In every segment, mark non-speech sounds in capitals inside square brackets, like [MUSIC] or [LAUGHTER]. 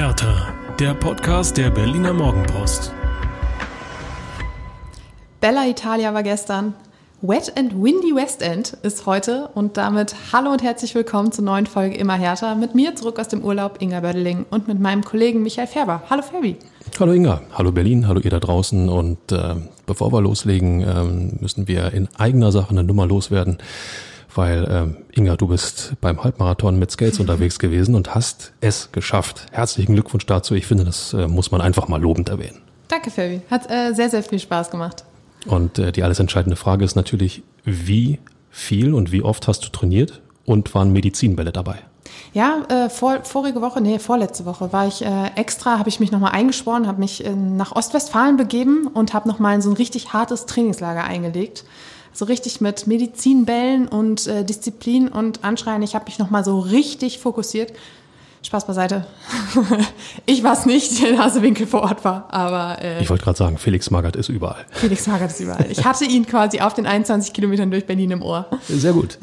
Hertha, der Podcast der Berliner Morgenpost. Bella Italia war gestern. Wet and Windy West End ist heute und damit hallo und herzlich willkommen zur neuen Folge Immer Härter. Mit mir zurück aus dem Urlaub Inga Bödeling und mit meinem Kollegen Michael Färber. Hallo Ferbi. Hallo Inga, hallo Berlin, hallo ihr da draußen und äh, bevor wir loslegen, äh, müssen wir in eigener Sache eine Nummer loswerden weil ähm, Inga, du bist beim Halbmarathon mit Skates unterwegs gewesen und hast es geschafft. Herzlichen Glückwunsch dazu. Ich finde, das äh, muss man einfach mal lobend erwähnen. Danke, Fabi. Hat äh, sehr, sehr viel Spaß gemacht. Und äh, die alles entscheidende Frage ist natürlich, wie viel und wie oft hast du trainiert und waren Medizinbälle dabei? Ja, äh, vor, vorige Woche, nee, vorletzte Woche war ich äh, extra, habe ich mich nochmal eingeschworen, habe mich äh, nach Ostwestfalen begeben und habe nochmal in so ein richtig hartes Trainingslager eingelegt so richtig mit Medizinbällen und äh, Disziplin und Anschreien. Ich habe mich nochmal so richtig fokussiert. Spaß beiseite. [LAUGHS] ich war es nicht, [LAUGHS] der Nasewinkel vor Ort war, aber... Äh, ich wollte gerade sagen, Felix Magath ist überall. Felix Magath ist überall. Ich hatte ihn quasi auf den 21 Kilometern durch Berlin im Ohr. Sehr gut.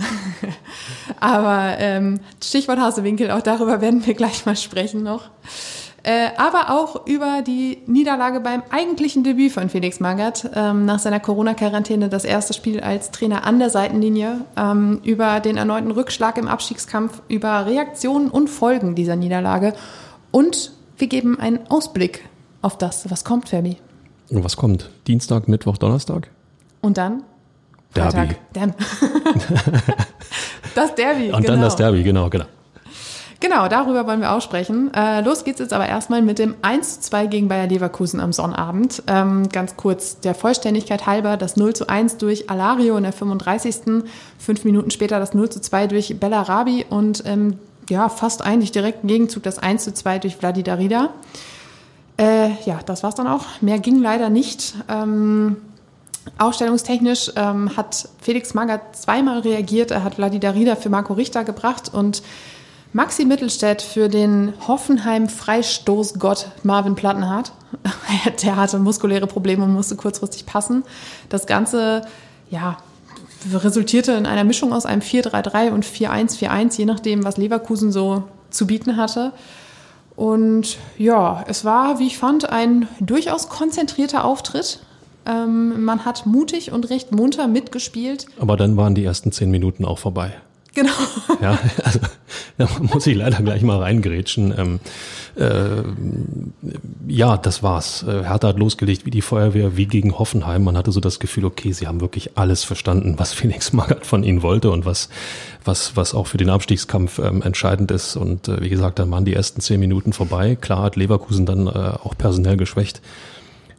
[LAUGHS] aber ähm, Stichwort Hasewinkel, auch darüber werden wir gleich mal sprechen noch. Äh, aber auch über die Niederlage beim eigentlichen Debüt von Felix Magath ähm, nach seiner Corona-Quarantäne, das erste Spiel als Trainer an der Seitenlinie, ähm, über den erneuten Rückschlag im Abstiegskampf, über Reaktionen und Folgen dieser Niederlage und wir geben einen Ausblick auf das, was kommt, Fabi. Und was kommt? Dienstag, Mittwoch, Donnerstag? Und dann? Derby. [LAUGHS] das Derby. Und genau. dann das Derby, genau, genau. Genau, darüber wollen wir auch sprechen. Äh, los geht's jetzt aber erstmal mit dem 1 zu 2 gegen Bayer Leverkusen am Sonnabend. Ähm, ganz kurz der Vollständigkeit halber, das 0 zu 1 durch Alario in der 35. Fünf Minuten später das 0 zu 2 durch Bellarabi und ähm, ja, fast eigentlich direkt im Gegenzug das 1 zu 2 durch Vladi Darida. Äh, ja, das war's dann auch. Mehr ging leider nicht. Ähm, Ausstellungstechnisch ähm, hat Felix Magath zweimal reagiert. Er hat Vladi Darida für Marco Richter gebracht und Maxi Mittelstädt für den Hoffenheim-Freistoßgott Marvin Plattenhardt. [LAUGHS] Der hatte muskuläre Probleme und musste kurzfristig passen. Das Ganze, ja, resultierte in einer Mischung aus einem 4-3-3 und 4-1-4-1, je nachdem, was Leverkusen so zu bieten hatte. Und ja, es war, wie ich fand, ein durchaus konzentrierter Auftritt. Ähm, man hat mutig und recht munter mitgespielt. Aber dann waren die ersten zehn Minuten auch vorbei. Genau. Ja, also da muss ich leider gleich mal reingrätschen. Ähm, äh, ja, das war's. Äh, Hertha hat losgelegt wie die Feuerwehr, wie gegen Hoffenheim. Man hatte so das Gefühl, okay, sie haben wirklich alles verstanden, was [LAUGHS] Felix Magath von ihnen wollte und was, was, was auch für den Abstiegskampf ähm, entscheidend ist. Und äh, wie gesagt, dann waren die ersten zehn Minuten vorbei. Klar hat Leverkusen dann äh, auch personell geschwächt,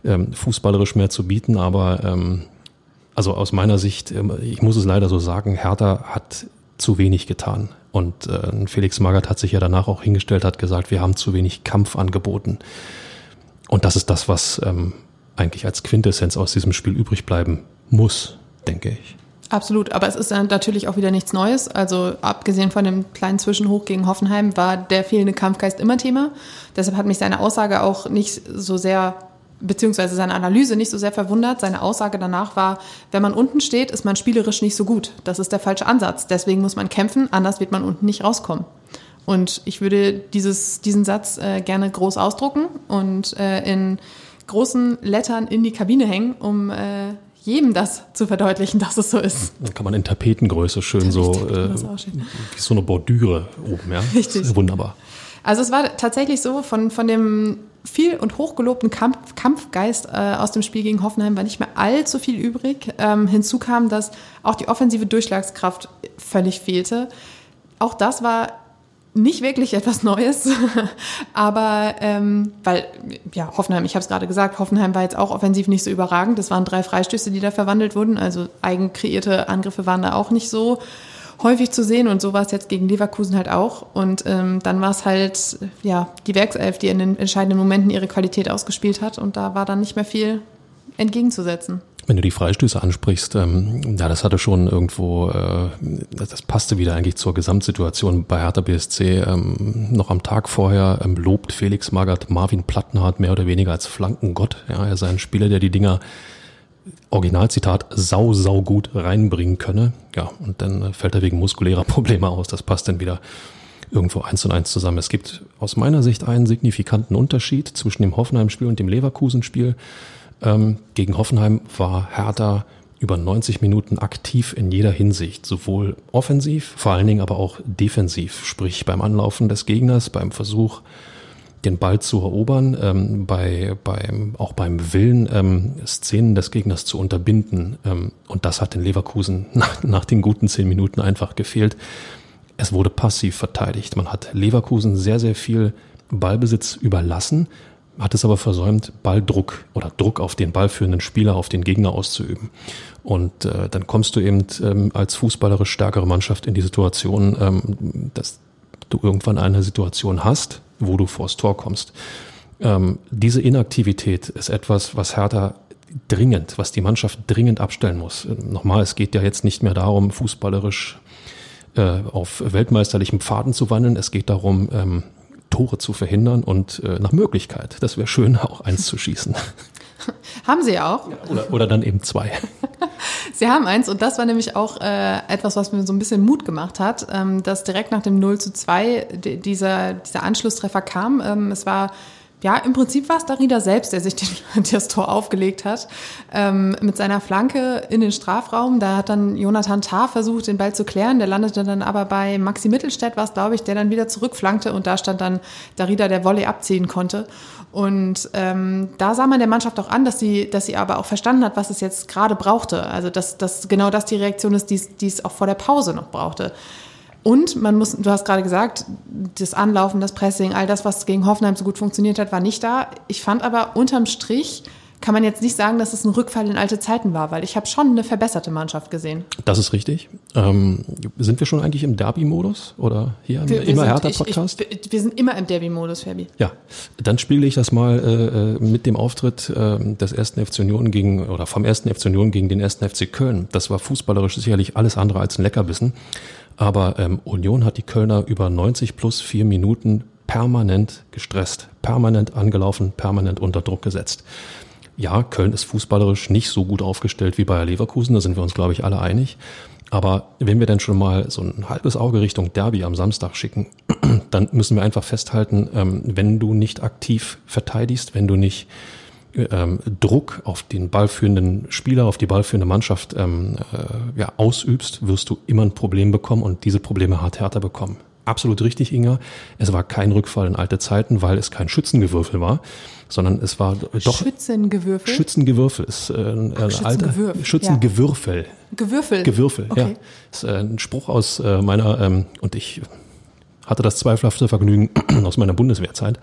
ähm, fußballerisch mehr zu bieten, aber ähm, also aus meiner Sicht, ähm, ich muss es leider so sagen, Hertha hat zu wenig getan. Und äh, Felix Magath hat sich ja danach auch hingestellt, hat gesagt, wir haben zu wenig Kampf angeboten. Und das ist das, was ähm, eigentlich als Quintessenz aus diesem Spiel übrig bleiben muss, denke ich. Absolut, aber es ist natürlich auch wieder nichts Neues. Also abgesehen von dem kleinen Zwischenhoch gegen Hoffenheim war der fehlende Kampfgeist immer Thema. Deshalb hat mich seine Aussage auch nicht so sehr beziehungsweise seine Analyse nicht so sehr verwundert. Seine Aussage danach war, wenn man unten steht, ist man spielerisch nicht so gut. Das ist der falsche Ansatz. Deswegen muss man kämpfen, anders wird man unten nicht rauskommen. Und ich würde dieses, diesen Satz äh, gerne groß ausdrucken und äh, in großen Lettern in die Kabine hängen, um äh, jedem das zu verdeutlichen, [LAUGHS] dass es so ist. Dann kann man in Tapetengröße schön so, äh, wie so eine Bordüre oben, ja. Richtig. Wunderbar. Also es war tatsächlich so, von, von dem viel und hochgelobten Kampf, Kampfgeist äh, aus dem Spiel gegen Hoffenheim war nicht mehr allzu viel übrig. Ähm, hinzu kam, dass auch die offensive Durchschlagskraft völlig fehlte. Auch das war nicht wirklich [LAUGHS] etwas Neues, [LAUGHS] aber ähm, weil, ja, Hoffenheim, ich habe es gerade gesagt, Hoffenheim war jetzt auch offensiv nicht so überragend. Das waren drei Freistöße, die da verwandelt wurden, also eigen kreierte Angriffe waren da auch nicht so häufig zu sehen und so war es jetzt gegen Leverkusen halt auch. Und ähm, dann war es halt ja die Werkself, die in den entscheidenden Momenten ihre Qualität ausgespielt hat und da war dann nicht mehr viel entgegenzusetzen. Wenn du die Freistöße ansprichst, ähm, ja, das hatte schon irgendwo, äh, das passte wieder eigentlich zur Gesamtsituation bei Hertha BSC. Ähm, noch am Tag vorher ähm, lobt Felix Magath Marvin Plattenhardt mehr oder weniger als Flankengott. Ja, er sei ein Spieler, der die Dinger Originalzitat sau, sau gut reinbringen könne. Ja, und dann fällt er wegen muskulärer [LAUGHS] Probleme aus. Das passt dann wieder irgendwo eins und eins zusammen. Es gibt aus meiner Sicht einen signifikanten Unterschied zwischen dem Hoffenheim-Spiel und dem Leverkusen-Spiel. Ähm, gegen Hoffenheim war Hertha über 90 Minuten aktiv in jeder Hinsicht, sowohl offensiv, vor allen Dingen aber auch defensiv, sprich beim Anlaufen des Gegners, beim Versuch, den Ball zu erobern, ähm, bei, beim, auch beim Willen, ähm, Szenen des Gegners zu unterbinden. Ähm, und das hat den Leverkusen [LAUGHS] nach, nach den guten zehn Minuten einfach gefehlt. Es wurde passiv verteidigt. Man hat Leverkusen sehr, sehr viel Ballbesitz überlassen, hat es aber versäumt, Balldruck oder Druck auf den ballführenden Spieler, auf den Gegner auszuüben. Und äh, dann kommst du eben ähm, als fußballerisch stärkere Mannschaft in die Situation, ähm, dass du irgendwann eine Situation hast, wo du vors Tor kommst. Ähm, diese Inaktivität ist etwas, was Hertha dringend, was die Mannschaft dringend abstellen muss. Nochmal, es geht ja jetzt nicht mehr darum, fußballerisch äh, auf weltmeisterlichen Pfaden zu wandeln. Es geht darum, ähm, Tore zu verhindern und äh, nach Möglichkeit, das wäre schön, auch eins zu schießen. [LAUGHS] Haben sie auch. Oder, oder dann eben zwei. [LAUGHS] sie haben eins und das war nämlich auch äh, etwas, was mir so ein bisschen Mut gemacht hat, ähm, dass direkt nach dem 0 zu 2 dieser, dieser Anschlusstreffer kam. Ähm, es war ja, im Prinzip war es Darida selbst, der sich den, [LAUGHS] das Tor aufgelegt hat, ähm, mit seiner Flanke in den Strafraum. Da hat dann Jonathan Tah versucht, den Ball zu klären. Der landete dann aber bei Maxi Mittelstädt, war es, glaube ich, der dann wieder zurückflankte und da stand dann Darida, der Volley abziehen konnte. Und ähm, da sah man der Mannschaft auch an, dass sie, dass sie aber auch verstanden hat, was es jetzt gerade brauchte. Also dass, dass genau das die Reaktion ist, die es auch vor der Pause noch brauchte. Und man muss, du hast gerade gesagt, das Anlaufen, das Pressing, all das, was gegen Hoffenheim so gut funktioniert hat, war nicht da. Ich fand aber unterm Strich kann man jetzt nicht sagen, dass es ein Rückfall in alte Zeiten war, weil ich habe schon eine verbesserte Mannschaft gesehen. Das ist richtig. Ähm, sind wir schon eigentlich im Derby-Modus oder hier im wir, immer wir härter Podcast? Ich, ich, wir sind immer im Derby-Modus, Fabi. Ja, dann spiele ich das mal äh, mit dem Auftritt äh, des ersten FC Union gegen oder vom ersten FC Union gegen den ersten FC Köln. Das war fußballerisch sicherlich alles andere als ein Leckerbissen. Aber ähm, Union hat die Kölner über 90 plus vier Minuten permanent gestresst, permanent angelaufen, permanent unter Druck gesetzt. Ja, Köln ist fußballerisch nicht so gut aufgestellt wie Bayer Leverkusen, da sind wir uns, glaube ich, alle einig. Aber wenn wir dann schon mal so ein halbes Auge Richtung Derby am Samstag schicken, [CLEARS THROAT] dann müssen wir einfach festhalten, ähm, wenn du nicht aktiv verteidigst, wenn du nicht ähm, Druck auf den ballführenden Spieler, auf die ballführende Mannschaft ähm, äh, ja, ausübst, wirst du immer ein Problem bekommen und diese Probleme hat Hertha bekommen. Absolut richtig, Inga. Es war kein Rückfall in alte Zeiten, weil es kein Schützengewürfel war, sondern es war doch Schützengewürfel. Schützengewürfel ist äh, ein alter Schützengewürfel. Ja. Gewürfel. Gewürfel, okay. ja. Ist äh, ein Spruch aus äh, meiner ähm, und ich hatte das zweifelhafte Vergnügen [CLEARS THROAT] aus meiner Bundeswehrzeit.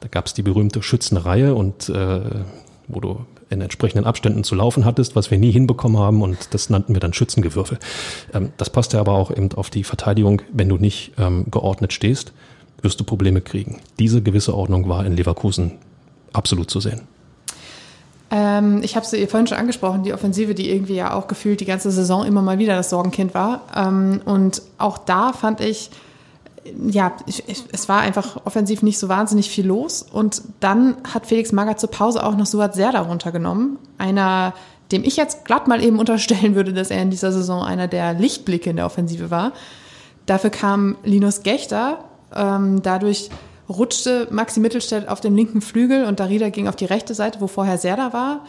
Da gab es die berühmte Schützenreihe und äh, wo du in entsprechenden Abständen zu laufen hattest, was wir nie hinbekommen haben und das nannten wir dann Schützengewürfel. Ähm, das passte aber auch eben auf die Verteidigung, wenn du nicht ähm, geordnet stehst, wirst du Probleme kriegen. Diese gewisse Ordnung war in Leverkusen absolut zu sehen. Ähm, ich habe sie vorhin schon angesprochen, die Offensive, die irgendwie ja auch gefühlt die ganze Saison immer mal wieder das Sorgenkind war. Ähm, und auch da fand ich, ja, ich, ich, es war einfach offensiv nicht so wahnsinnig viel los. Und dann hat Felix Magath zur Pause auch noch Suat Serda runtergenommen. Einer, dem ich jetzt glatt mal eben unterstellen würde, dass er in dieser Saison einer der Lichtblicke in der Offensive war. Dafür kam Linus Gechter. Ähm, dadurch rutschte Maxi Mittelstädt auf dem linken Flügel und Darida ging auf die rechte Seite, wo vorher Serda war.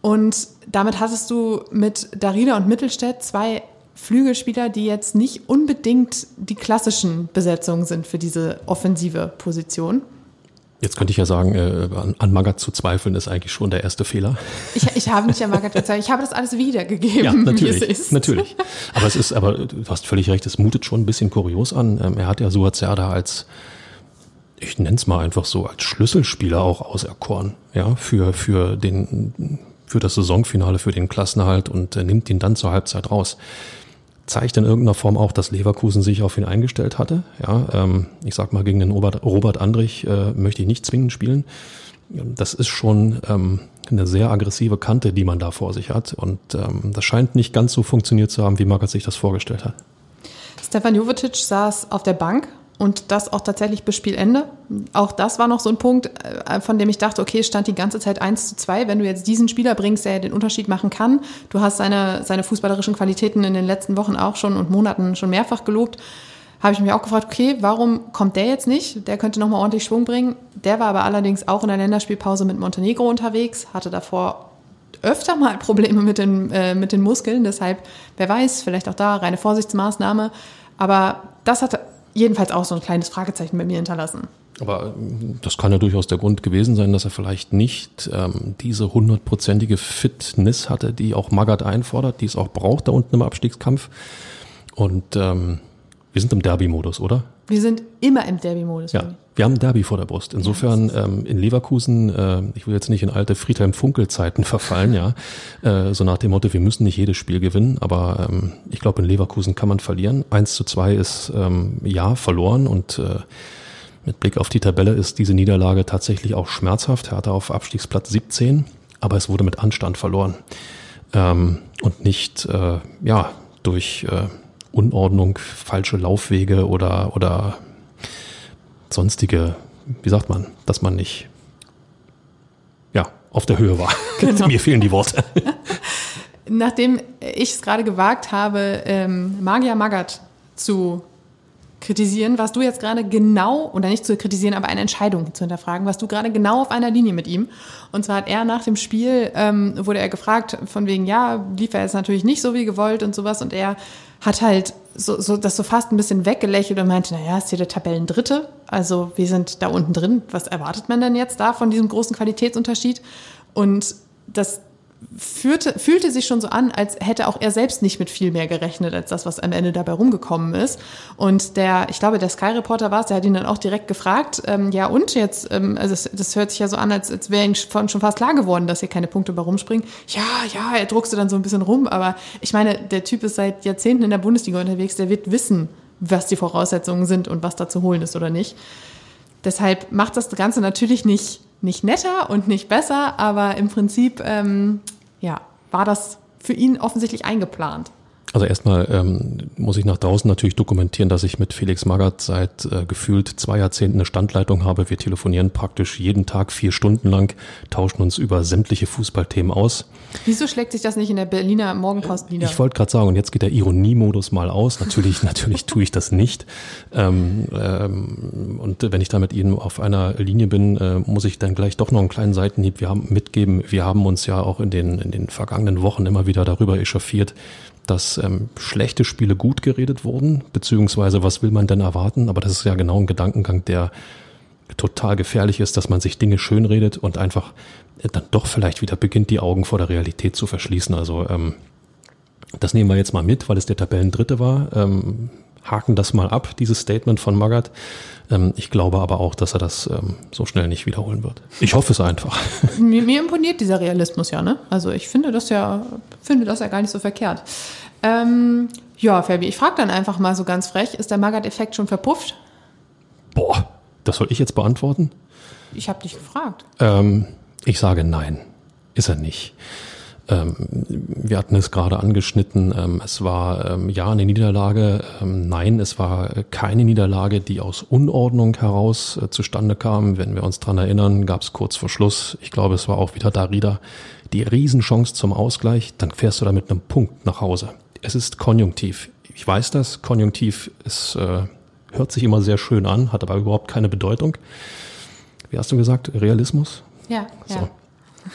Und damit hattest du mit Darida und Mittelstädt zwei Flügelspieler, die jetzt nicht unbedingt die klassischen Besetzungen sind für diese offensive Position. Jetzt könnte ich ja sagen, äh, an, an Magath zu zweifeln ist eigentlich schon der erste Fehler. Ich, ich habe nicht an Magath gezweifelt, ich habe das alles wiedergegeben, ja, natürlich, wie es ist. Natürlich. Aber es ist, aber du hast völlig recht, es mutet schon ein bisschen kurios an. Ähm, er hat ja Suat Serda als, ich nenne es mal einfach so, als Schlüsselspieler auch auserkoren, ja, für, für den, für das Saisonfinale, für den Klassenhalt und äh, nimmt ihn dann zur Halbzeit raus zeigt in irgendeiner Form auch, dass Leverkusen sich auf ihn eingestellt hatte. Ja, ähm, ich sag mal, gegen den Robert, Robert Andrich äh, möchte ich nicht zwingend spielen. Das ist schon ähm, eine sehr aggressive Kante, die man da vor sich hat. Und ähm, das scheint nicht ganz so funktioniert zu haben, wie Magath sich das vorgestellt hat. Stefan Jovetic saß auf der Bank und das auch tatsächlich bis Spielende. Auch das war noch so ein Punkt, äh, von dem ich dachte, okay, stand die ganze Zeit 1 zu 2. Wenn du jetzt diesen Spieler bringst, der den Unterschied machen kann, du hast seine, seine fußballerischen Qualitäten in den letzten Wochen auch schon und Monaten schon mehrfach gelobt. habe ich mich auch gefragt, okay, warum kommt der jetzt nicht? Der könnte nochmal ordentlich Schwung bringen. Der war aber allerdings auch in der Länderspielpause mit Montenegro unterwegs, hatte davor öfter mal [LAUGHS] Probleme mit den, äh, mit den Muskeln. Deshalb, wer weiß, vielleicht auch da reine Vorsichtsmaßnahme. Aber das hat jedenfalls auch so ein kleines Fragezeichen bei mir hinterlassen. Aber ähm, das kann ja durchaus der Grund gewesen sein, dass er vielleicht nicht ähm, diese hundertprozentige Fitness hatte, die auch Magath einfordert, die es auch braucht da unten im Abstiegskampf. Und ähm, wir sind im Derby-Modus, oder? Wir sind immer im Derby-Modus. Ja, wir haben ein Derby vor der Brust. Insofern ähm, in Leverkusen, äh, ich will jetzt nicht in alte Friedhelm-Funkel-Zeiten [LAUGHS] verfallen, ja, äh, so nach dem Motto, wir müssen nicht jedes Spiel gewinnen, aber ähm, ich glaube, in Leverkusen kann man verlieren. Eins zu zwei ist ähm, ja verloren und äh, mit Blick auf die Tabelle ist diese Niederlage tatsächlich auch schmerzhaft. Er hatte auf Abstiegsplatz 17, aber es wurde mit Anstand verloren ähm, und nicht äh, ja durch äh, Unordnung, falsche Laufwege oder, oder sonstige, wie sagt man, dass man nicht ja, auf der Höhe war. [LAUGHS] Genau. Mir fehlen die Worte. [LAUGHS] Nachdem ich es gerade gewagt habe, ähm, Magier Magath zu kritisieren, warst du jetzt gerade genau, oder nicht zu kritisieren, aber eine Entscheidung zu hinterfragen, warst du gerade genau auf einer Linie mit ihm. Und zwar hat er nach dem Spiel, ähm, wurde er gefragt, von wegen, ja, lief er jetzt natürlich nicht so wie gewollt und sowas. Und er hat halt so, so das so fast ein bisschen weggelächelt und meinte, naja, ist hier der Tabellendritte. Also wir sind da unten drin. Was erwartet man denn jetzt da von diesem großen Qualitätsunterschied? Und das führte, fühlte sich schon so an, als hätte auch er selbst nicht mit viel mehr gerechnet, als das, was am Ende dabei rumgekommen ist. Und der, ich glaube, der Sky-Reporter war es, der hat ihn dann auch direkt gefragt, ähm, ja und jetzt, ähm, also das, das, hört sich ja so an, als, als wäre ihm schon fast klar geworden, dass hier keine Punkte bei rumspringen. Ja, ja, er druckste dann so ein bisschen rum, aber ich meine, der Typ ist seit Jahrzehnten in der Bundesliga unterwegs, der wird wissen, was die Voraussetzungen sind und was da zu holen ist oder nicht. Deshalb macht das Ganze natürlich nicht nicht netter und nicht besser, aber im Prinzip ähm, ja, war das für ihn offensichtlich eingeplant. Also erstmal ähm, muss ich nach draußen natürlich dokumentieren, dass ich mit Felix Magath seit äh, gefühlt zwei Jahrzehnten eine Standleitung habe. Wir telefonieren praktisch jeden Tag vier Stunden lang, tauschen uns über sämtliche Fußballthemen aus. Wieso schlägt sich das nicht in der Berliner Morgenpost nieder? Ich wollte gerade sagen, und jetzt geht der Ironiemodus mal aus. Natürlich, [LAUGHS] natürlich tue ich das nicht. Ähm, ähm, und wenn ich da mit Ihnen auf einer Linie bin, äh, muss ich dann gleich doch noch einen kleinen Seitenhieb wir haben, mitgeben. Wir haben uns ja auch in den, in den vergangenen Wochen immer wieder darüber echauffiert, dass ähm, schlechte Spiele gut geredet wurden, beziehungsweise was will man denn erwarten? Aber das ist ja genau ein Gedankengang, der total gefährlich ist, dass man sich Dinge schönredet und einfach äh, dann doch vielleicht wieder beginnt, die Augen vor der Realität zu verschließen. Also ähm, das nehmen wir jetzt mal mit, weil es der Tabellendritte war. Ähm, haken das mal ab, dieses Statement von Magath. Ähm, ich glaube aber auch, dass er das ähm, so schnell nicht wiederholen wird. Ich hoffe es einfach. [LAUGHS] Mir, mir, imponiert dieser Realismus ja, ne? Also ich finde das ja, finde das ja gar nicht so verkehrt. Ähm, ja, Fabi, ich frage dann einfach mal so ganz frech, ist der Magath-Effekt schon verpufft? Boah, das soll ich jetzt beantworten? Ich habe dich gefragt. Ähm, ich sage nein, ist er nicht. Ähm, wir hatten es gerade angeschnitten. Ähm, es war ähm, ja eine Niederlage. Ähm, nein, es war keine Niederlage, die aus Unordnung heraus äh, zustande kam. Wenn wir uns dran erinnern, gab es kurz vor Schluss, ich glaube, es war auch wieder Darida, die Riesenchance zum Ausgleich. Dann fährst du da mit einem Punkt nach Hause. Es ist Konjunktiv. Ich weiß das. Konjunktiv ist, äh, hört sich immer sehr schön an, hat aber überhaupt keine Bedeutung. Wie hast du gesagt? Realismus? Ja. So. ja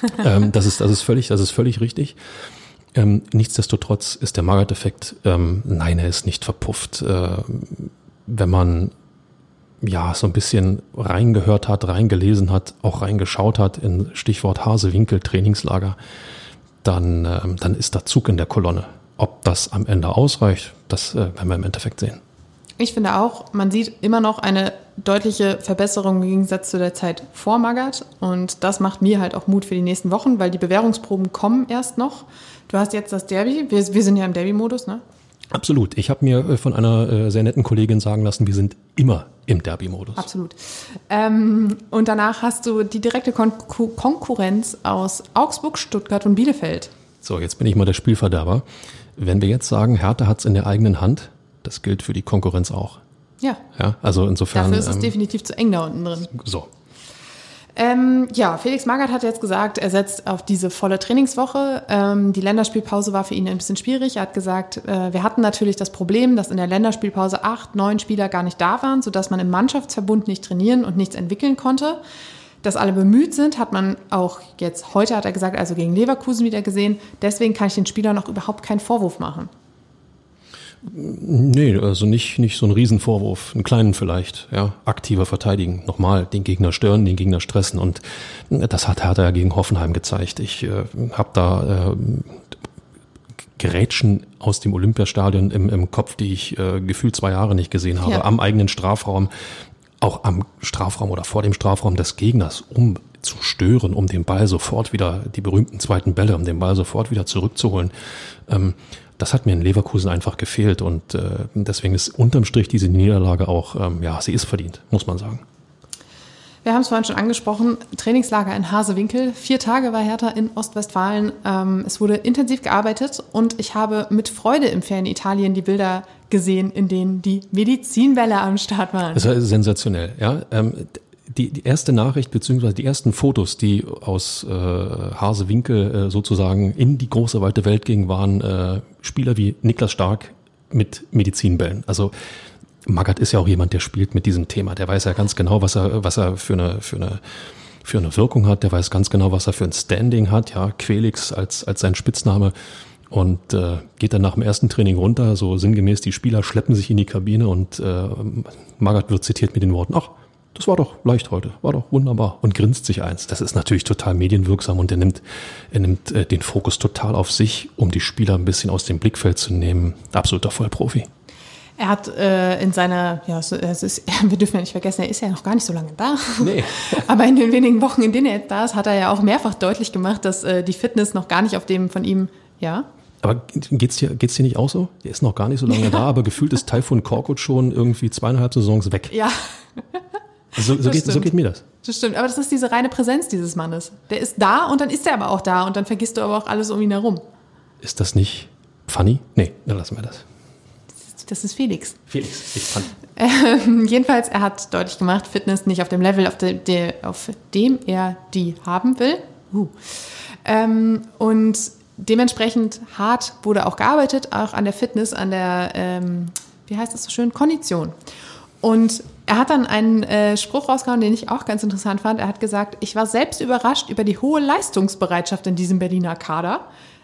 [LAUGHS] ähm, das, ist, das, ist völlig, das ist völlig richtig. Ähm, nichtsdestotrotz ist der Magath-Effekt, ähm, nein, er ist nicht verpufft. Äh, wenn man ja so ein bisschen reingehört hat, reingelesen hat, auch reingeschaut hat in Stichwort Hasewinkel, Trainingslager, dann, ähm, dann ist da Zug in der Kolonne. Ob das am Ende ausreicht, das äh, werden wir im Endeffekt sehen. Ich finde auch, man sieht immer noch eine deutliche Verbesserung im Gegensatz zu der Zeit vor Magath. Und das macht mir halt auch Mut für die nächsten Wochen, weil die Bewährungsproben kommen erst noch. Du hast jetzt das Derby. Wir, wir sind ja im Derby-Modus, ne? Absolut. Ich habe mir äh, von einer äh, sehr netten Kollegin sagen lassen, wir sind immer im Derby-Modus. Absolut. Ähm, und danach hast du die direkte Kon Konkurrenz aus Augsburg, Stuttgart und Bielefeld. So, jetzt bin ich mal der Spielverderber. Wenn wir jetzt sagen, Hertha hat es in der eigenen Hand, das gilt für die Konkurrenz auch. Ja. Ja, also insofern. Dafür ist es ähm, definitiv zu eng da unten drin. So. Ähm, ja, Felix Magath hat jetzt gesagt, er setzt auf diese volle Trainingswoche. Ähm, die Länderspielpause war für ihn ein bisschen schwierig. Er hat gesagt, äh, wir hatten natürlich das Problem, dass in der Länderspielpause acht, neun Spieler gar nicht da waren, sodass man im Mannschaftsverbund nicht trainieren und nichts entwickeln konnte. Dass alle bemüht sind, hat man auch jetzt heute, hat er gesagt, also gegen Leverkusen wieder gesehen. Deswegen kann ich den Spielern noch überhaupt keinen Vorwurf machen. Nee, also nicht, nicht so ein Riesenvorwurf, einen kleinen vielleicht, ja. Aktiver verteidigen, nochmal, den Gegner stören, den Gegner stressen und das hat Hertha ja gegen Hoffenheim gezeigt. Ich äh, habe da äh, Gerätschen aus dem Olympiastadion im, im Kopf, die ich äh, gefühlt zwei Jahre nicht gesehen habe, ja. am eigenen Strafraum, auch am Strafraum oder vor dem Strafraum des Gegners, um zu stören, um den Ball sofort wieder, die berühmten zweiten Bälle, um den Ball sofort wieder zurückzuholen. Ähm, das hat mir in Leverkusen einfach gefehlt und äh, deswegen ist unterm Strich diese Niederlage auch, ähm, ja, sie ist verdient, muss man sagen. Wir haben es vorhin schon angesprochen, Trainingslager in Hasewinkel. Vier Tage war Hertha in Ostwestfalen. Ähm, es wurde intensiv gearbeitet und ich habe mit Freude im fernen Italien die Bilder gesehen, in denen die Medizinbälle am Start waren. Das war sensationell, ja. Ähm, die, die erste Nachricht beziehungsweise die ersten Fotos, die aus äh, Hasewinkel äh, sozusagen in die große weite Welt gingen, waren äh, Spieler wie Niklas Stark mit Medizinbällen. Also Magath ist ja auch jemand, der spielt mit diesem Thema. Der weiß ja ganz genau, was er, was er für eine, für eine, für eine Wirkung hat. Der weiß ganz genau, was er für ein Standing hat. Ja, Quelix als, als sein Spitzname. Und äh, geht dann nach dem ersten Training runter, so sinngemäß, die Spieler schleppen sich in die Kabine und äh, Magath wird zitiert mit den Worten, ach, das war doch leicht heute, war doch wunderbar und grinst sich eins. Das ist natürlich total medienwirksam und er nimmt, er nimmt äh, den Fokus total auf sich, um die Spieler ein bisschen aus dem Blickfeld zu nehmen. Absoluter Vollprofi. Er hat äh, in seiner, ja, es ist, [LAUGHS] wir dürfen ja nicht vergessen, er ist ja noch gar nicht so lange da. Nee. [LAUGHS] Aber in den wenigen Wochen, in denen er jetzt da ist, hat er ja auch mehrfach deutlich gemacht, dass äh, die Fitness noch gar nicht auf dem von ihm, ja. Aber geht's dir, geht's dir nicht auch so? Der ist noch gar nicht so lange ja. da, aber gefühlt ist Taifun Korkut schon irgendwie zweieinhalb Saisons weg. Ja. [LAUGHS] So, so, geht, so, geht, mir das. Das stimmt, aber das ist diese reine Präsenz dieses Mannes. Der ist da und dann ist er aber auch da und dann vergisst du aber auch alles um ihn herum. Ist das nicht funny? Nee, dann lassen wir das. Das ist Felix. Felix, nicht funny. Ähm, jedenfalls, er hat deutlich gemacht, Fitness nicht auf dem Level, auf, de, de, auf dem er die haben will. Uh. Ähm, und dementsprechend hart wurde auch gearbeitet, auch an der Fitness, an der, ähm, wie heißt das so schön, Kondition. Und er hat dann einen äh, Spruch rausgehauen, den ich auch ganz interessant fand. Er hat gesagt, ich war selbst überrascht über die hohe Leistungsbereitschaft in diesem Berliner Kader.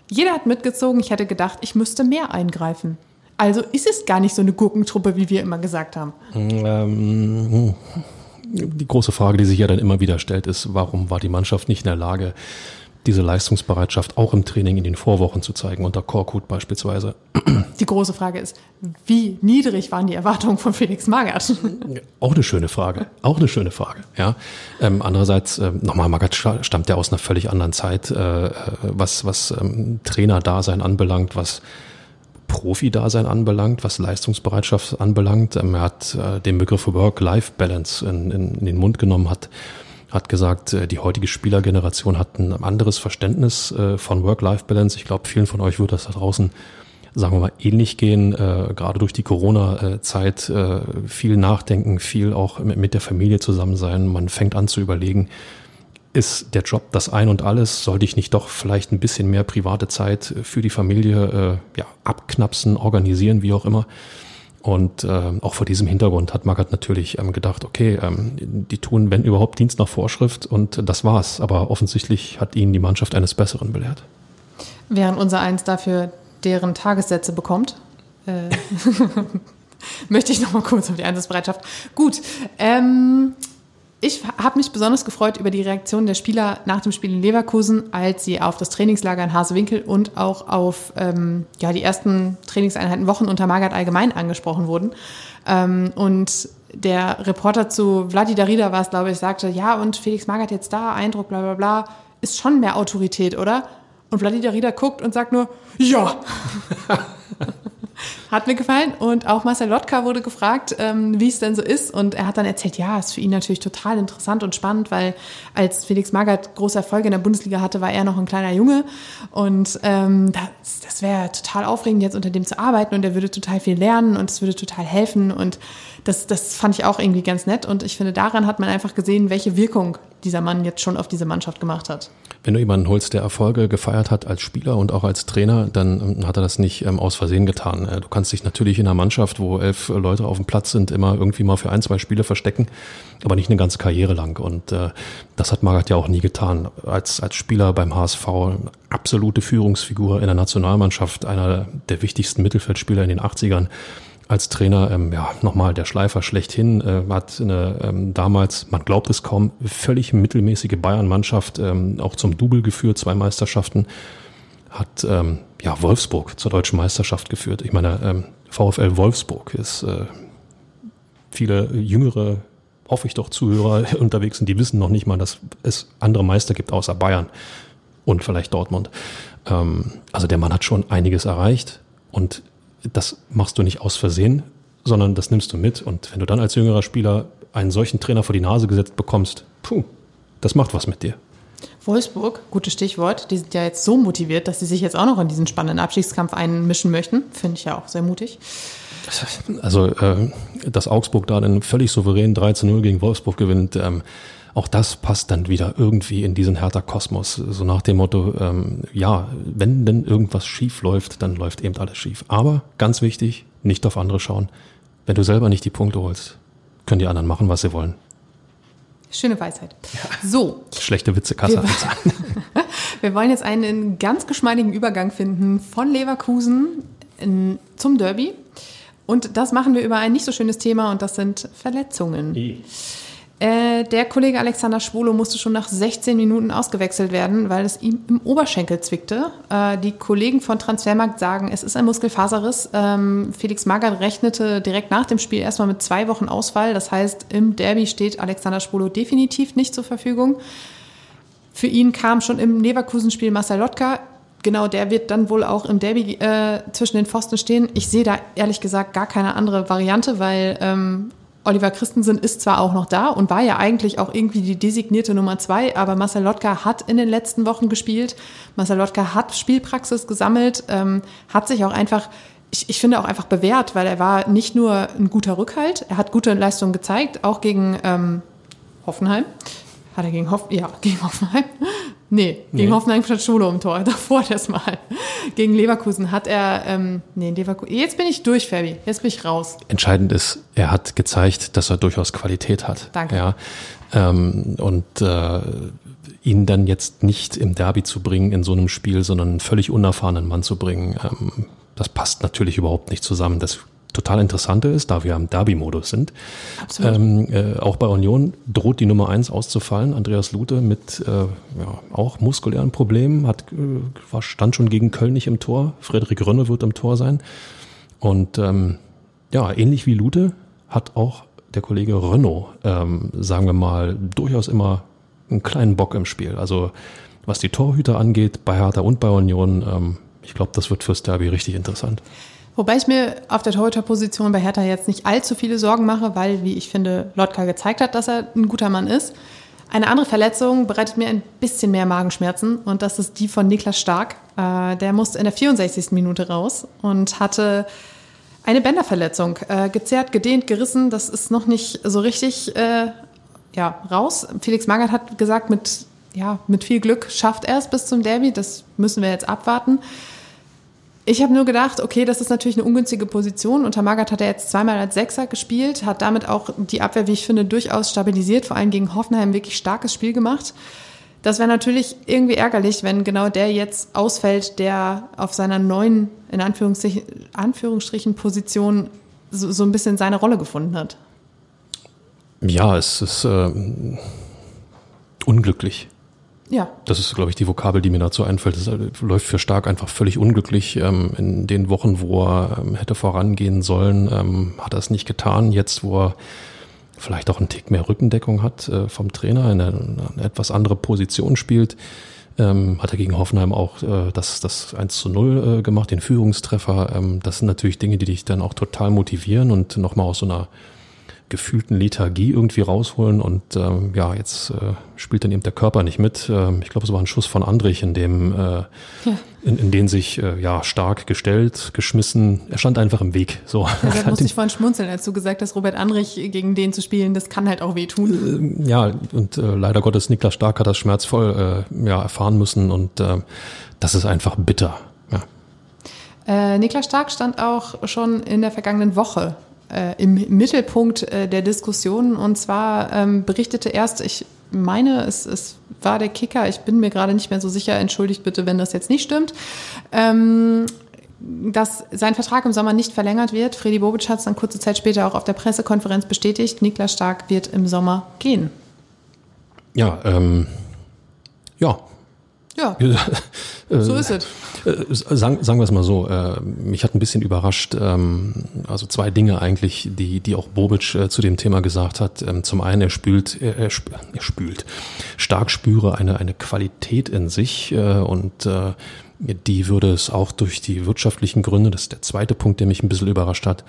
Jeder hat mitgezogen, ich hätte gedacht, ich müsste mehr eingreifen. Also ist es gar nicht so eine Gurkentruppe, wie wir immer gesagt haben. Ähm, die große Frage, die sich ja dann immer wieder stellt, ist, warum war die Mannschaft nicht in der Lage, diese Leistungsbereitschaft auch im Training in den Vorwochen zu zeigen, unter Korkut beispielsweise. Die große Frage ist, wie niedrig waren die Erwartungen von Felix Magath? Auch eine schöne Frage, auch eine schöne Frage. Ja. Ähm, andererseits, äh, nochmal, Magath stammt ja aus einer völlig anderen Zeit, äh, äh was, was ähm, Trainerdasein anbelangt, was Profi-Dasein anbelangt, was Leistungsbereitschaft anbelangt. Ähm, er hat äh, den Begriff Work-Life-Balance in, in, in den Mund genommen, hat hat gesagt, äh, die heutige Spielergeneration hat ein anderes Verständnis äh, von Work-Life-Balance. Ich glaube, vielen von euch wird das da draußen, sagen wir mal, ähnlich gehen, äh, gerade durch die Corona-Zeit, viel nachdenken, viel auch mit der Familie zusammen sein. Man fängt an zu überlegen, ist der Job das Ein und Alles? Sollte ich nicht doch vielleicht ein bisschen mehr private Zeit für die Familie ja, abknapsen, organisieren, wie auch immer? Und äh, auch vor diesem Hintergrund hat Magath natürlich ähm, gedacht, okay, ähm, die tun, wenn überhaupt, Dienst nach Vorschrift und das war's. Aber offensichtlich hat ihn die Mannschaft eines Besseren belehrt. Während unser Eins dafür deren Tagessätze bekommt, äh, [LAUGHS] möchte ich noch mal kurz auf die Einsatzbereitschaft. Gut, ähm, ich habe mich besonders gefreut über die Reaktion der Spieler nach dem Spiel in Leverkusen, als sie auf das Trainingslager in Hasewinkel und auch auf ähm, ja, die ersten Trainingseinheiten Wochen unter Margaret allgemein angesprochen wurden. Ähm, und der Reporter zu Vladi Darida war es, glaube ich, sagte, ja, und Felix Magath jetzt da, Eindruck, bla bla bla, ist schon mehr Autorität, oder? Und Vladi Darida guckt und sagt nur, ja. [LAUGHS] Hat mir gefallen. Und auch Marcel Lotka wurde gefragt, ähm, wie es denn so ist. Und er hat dann erzählt, ja, ist für ihn natürlich total interessant und spannend, weil als Felix Magath große Erfolge in der Bundesliga hatte, war er noch ein kleiner Junge. Und ähm, das, das wäre total aufregend, jetzt unter dem zu arbeiten. Und er würde total viel lernen und es würde total helfen. Und das, das fand ich auch irgendwie ganz nett. Und ich finde, daran hat man einfach gesehen, welche Wirkung dieser Mann jetzt schon auf diese Mannschaft gemacht hat. Wenn du jemanden holst, der Erfolge gefeiert hat als Spieler und auch als Trainer, dann ähm, hat er das nicht ähm, aus Versehen getan. Äh, du kannst dich natürlich in einer Mannschaft, wo elf Leute auf dem Platz sind, immer irgendwie mal für ein, zwei Spiele verstecken, aber nicht eine ganze Karriere lang. Und äh, das hat Magath ja auch nie getan. Als, als Spieler beim HSV absolute Führungsfigur in der Nationalmannschaft, einer der wichtigsten Mittelfeldspieler in den 80ern als Trainer, ähm, ja, nochmal der Schleifer schlechthin, äh, hat eine, ähm, damals, man glaubt es kaum, völlig mittelmäßige Bayern-Mannschaft ähm, auch zum Double geführt, zwei Meisterschaften, hat ähm, ja Wolfsburg zur deutschen Meisterschaft geführt. Ich meine, ähm, VfL Wolfsburg ist äh, viele jüngere, hoffe ich doch, Zuhörer [LAUGHS] unterwegs sind, die wissen noch nicht mal, dass es andere Meister gibt außer Bayern und vielleicht Dortmund. Ähm, also der Mann hat schon einiges erreicht und das machst du nicht aus Versehen, sondern das nimmst du mit. Und wenn du dann als jüngerer Spieler einen solchen Trainer vor die Nase gesetzt bekommst, puh, das macht was mit dir. Wolfsburg, gutes Stichwort, die sind ja jetzt so motiviert, dass sie sich jetzt auch noch in diesen spannenden Abstiegskampf einmischen möchten. Finde ich ja auch sehr mutig. Also, äh, dass Augsburg da dann völlig souverän 3 zu 0 gegen Wolfsburg gewinnt, ähm, auch das passt dann wieder irgendwie in diesen härter Kosmos. So nach dem Motto, ähm, ja, wenn denn irgendwas schief läuft, dann läuft eben alles schief. Aber ganz wichtig, nicht auf andere schauen. Wenn du selber nicht die Punkte holst, können die anderen machen, was sie wollen. Schöne Weisheit. Ja. So. Schlechte Witze, Kasse. Wir, [LAUGHS] wir wollen jetzt einen ganz geschmeidigen Übergang finden von Leverkusen in, zum Derby. Und das machen wir über ein nicht so schönes Thema und das sind Verletzungen. I. Äh, der Kollege Alexander Schwolo musste schon nach 16 Minuten ausgewechselt werden, weil es ihm im Oberschenkel zwickte. Äh, die Kollegen von Transfermarkt sagen, es ist ein Muskelfaserriss. Ähm, Felix Magath rechnete direkt nach dem Spiel erstmal mit zwei Wochen Ausfall. Das heißt, im Derby steht Alexander Schwolo definitiv nicht zur Verfügung. Für ihn kam schon im Leverkusen-Spiel Marcel Lotka. Genau, der wird dann wohl auch im Derby äh, zwischen den Pfosten stehen. Ich sehe da ehrlich gesagt gar keine andere Variante, weil ähm, Oliver Christensen ist zwar auch noch da und war ja eigentlich auch irgendwie die designierte Nummer zwei, aber Marcel Lotka hat in den letzten Wochen gespielt. Marcel Lotka hat Spielpraxis gesammelt, ähm, hat sich auch einfach, ich, ich finde auch einfach bewährt, weil er war nicht nur ein guter Rückhalt, er hat gute Leistungen gezeigt, auch gegen ähm, Hoffenheim. Hat er gegen, Hoff ja, [LAUGHS] gegen Hoffenheim? Nee, gegen nee. Hoffenheim statt Schule im Tor, [LAUGHS] davor das Mal. Gegen Leverkusen hat er, ähm, nee, Leverkusen, jetzt bin ich durch, Fabi, jetzt bin ich raus. Entscheidend ist, er hat gezeigt, dass er durchaus Qualität hat. Danke. Ja, ähm, und äh, ihn dann jetzt nicht im Derby zu bringen in so einem Spiel, sondern einen völlig unerfahrenen Mann zu bringen, ähm, das passt natürlich überhaupt nicht zusammen. Das total Interessante ist, da wir im Derby-Modus sind, ähm, äh, auch bei Union droht die Nummer eins auszufallen. Andreas Lute mit äh, ja, auch muskulären Problemen, hat, äh, stand schon gegen Köln nicht im Tor. Frederik Rönne wird im Tor sein. Und ähm, ja, ähnlich wie Lute hat auch der Kollege Renault, ähm, sagen wir mal, durchaus immer einen kleinen Bock im Spiel. Also was die Torhüter angeht, bei Hertha und bei Union, ähm, ich glaube, das wird fürs Derby richtig interessant. Wobei ich mir auf der Torhüterposition bei Hertha jetzt nicht allzu viele Sorgen mache, weil, wie ich finde, Lotka gezeigt hat, dass er ein guter Mann ist. Eine andere Verletzung bereitet mir ein bisschen mehr Magenschmerzen und das ist die von Niklas Stark. Äh, der musste in der 64. Minute raus und hatte eine Bänderverletzung. Äh, gezerrt, gedehnt, gerissen, das ist noch nicht so richtig äh, ja, raus. Felix Magath hat gesagt, mit, ja, mit viel Glück schafft er es bis zum Derby. Das müssen wir jetzt abwarten. Ich habe nur gedacht, okay, das ist natürlich eine ungünstige Position. Unter Magath hat er jetzt zweimal als Sechser gespielt, hat damit auch die Abwehr, wie ich finde, durchaus stabilisiert, vor allem gegen Hoffenheim wirklich starkes Spiel gemacht. Das wäre natürlich irgendwie ärgerlich, wenn genau der jetzt ausfällt, der auf seiner neuen, in Anführungsstrichen, Anführungsstrichen Position so, so ein bisschen seine Rolle gefunden hat. Ja, es ist äh, unglücklich. Ja. Das ist, glaube ich, die Vokabel, die mir dazu einfällt. Das läuft für Stark einfach völlig unglücklich. Ähm, in den Wochen, wo er ähm, hätte vorangehen sollen, ähm, hat er es nicht getan. Jetzt, wo er vielleicht auch einen Tick mehr Rückendeckung hat äh, vom Trainer, in eine, etwas andere Position spielt, hat er gegen Hoffenheim auch äh, das, das 1 zu 0 äh, gemacht, den Führungstreffer. Das sind natürlich Dinge, die dich dann auch total motivieren und nochmal aus so einer gefühlten Lethargie irgendwie rausholen und ähm, ja, jetzt äh, spielt dann eben der Körper nicht mit. Ähm, ich glaube, es war ein Schuss von Andrich, in dem äh, ja. in, in den sich äh, ja stark gestellt, geschmissen. Er stand einfach im Weg. So. Ja, da [LAUGHS] musste ich vorhin schmunzeln, als du gesagt hast, Robert Andrich gegen den zu spielen, das kann halt auch wehtun. Äh, ja, und äh, leider Gottes Niklas Stark hat das schmerzvoll äh, ja, erfahren müssen und äh, das ist einfach bitter. Ja. Äh, Niklas Stark stand auch schon in der vergangenen Woche äh, im Mittelpunkt äh, der Diskussion. Und zwar ähm, berichtete erst, ich meine, es, es war der Kicker, ich bin mir gerade nicht mehr so sicher, entschuldigt bitte, wenn das jetzt nicht stimmt. Ähm, dass sein Vertrag im Sommer nicht verlängert wird. Freddy Bobic hat es dann kurze Zeit später auch auf der Pressekonferenz bestätigt. Niklas Stark wird im Sommer gehen. Ja, ähm, ja, ja, [LAUGHS] so ist es. Äh, sagen, sagen wir es mal so, äh, mich hat ein bisschen überrascht, ähm, also zwei Dinge eigentlich, die, die auch Bobic äh, zu dem Thema gesagt hat. Ähm, zum einen, er spült, er, er spült, stark spüre eine, eine Qualität in sich und die würde es auch durch die wirtschaftlichen Gründe, das ist der zweite Punkt, der mich ein bisschen überrascht hat,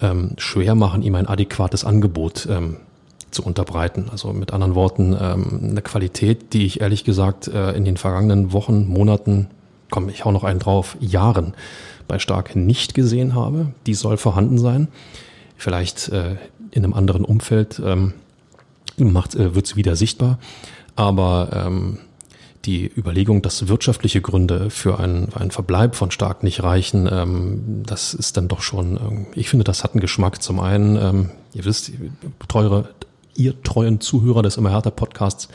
ähm, schwer machen, ihm ein adäquates Angebot zu unterbreiten. Also mit anderen Worten, eine Qualität, die ich ehrlich gesagt in den vergangenen Wochen, Monaten komm, ich hau noch einen drauf, Jahren bei Stark nicht gesehen habe. Die soll vorhanden sein. Vielleicht äh, in einem anderen Umfeld ähm, macht, äh, wird sie wieder sichtbar. Aber ähm, die Überlegung, dass wirtschaftliche Gründe für einen, für einen Verbleib von Stark nicht reichen, ähm, das ist dann doch schon, ähm, ich finde, das hat einen Geschmack. Zum einen, ähm, ihr wisst, teure, ihr treuen Zuhörer des Immer härter Podcasts,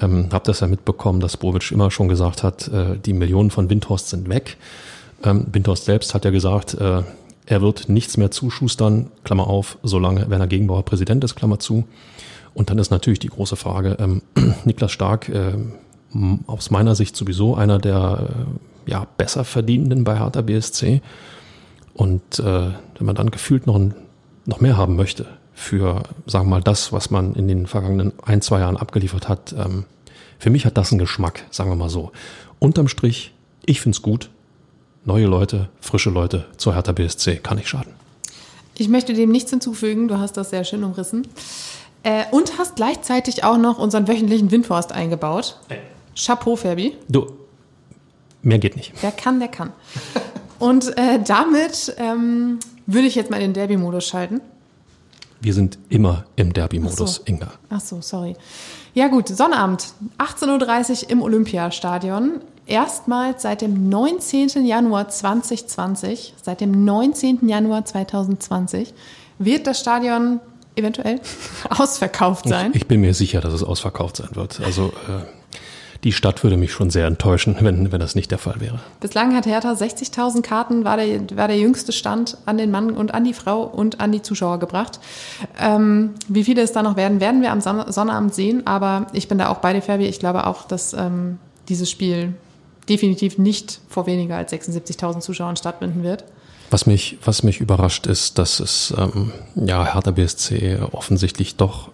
ähm, hab das ja mitbekommen, dass Bovic immer schon gesagt hat, äh, die Millionen von Windhorst sind weg. Ähm, Windhorst selbst hat ja gesagt, äh, er wird nichts mehr zuschustern, Klammer auf, solange Werner Gegenbauer Präsident ist, Klammer zu. Und dann ist natürlich die große Frage, ähm, [CLEARS THROAT] Niklas Stark, äh, aus meiner Sicht sowieso einer der äh, ja, besser verdienenden bei Hertha BSC. Und äh, wenn man dann gefühlt noch, ein, noch mehr haben möchte, für, sagen wir mal, das, was man in den vergangenen ein, zwei Jahren abgeliefert hat. Ähm, für mich hat das einen Geschmack, sagen wir mal so. Unterm Strich, ich find's gut. Neue Leute, frische Leute zur Hertha BSC kann nicht schaden. Ich möchte dem nichts hinzufügen, du hast das sehr schön umrissen. Äh, und hast gleichzeitig auch noch unseren wöchentlichen Windforst eingebaut. Hey. Chapeau, Fabi. Du, mehr geht nicht. Wer kann, der kann. Und äh, damit ähm, würde ich jetzt mal in den Derby-Modus schalten. Wir sind immer im Derby-Modus, so. Inga. Ach so, sorry. Ja gut, Sonnabend, 18.30 Uhr im Olympiastadion. Erstmals seit dem 19. Januar 2020, seit dem 19. Januar 2020, wird das Stadion eventuell [LAUGHS] ausverkauft sein. Ich, ich bin mir sicher, dass es ausverkauft sein wird. Also äh, die Stadt würde mich schon sehr enttäuschen, wenn, wenn das nicht der Fall wäre. Bislang hat Hertha 60.000 Karten, war der, war der jüngste Stand an den Mann und an die Frau und an die Zuschauer gebracht. Ähm, wie viele es da noch werden, werden wir am Sonnabend sehen. Aber ich bin da auch bei dir, Fabi. Ich glaube auch, dass ähm, dieses Spiel definitiv nicht vor weniger als 76.000 Zuschauern stattfinden wird. Was mich, was mich überrascht ist, dass es ähm, ja Hertha BSC offensichtlich doch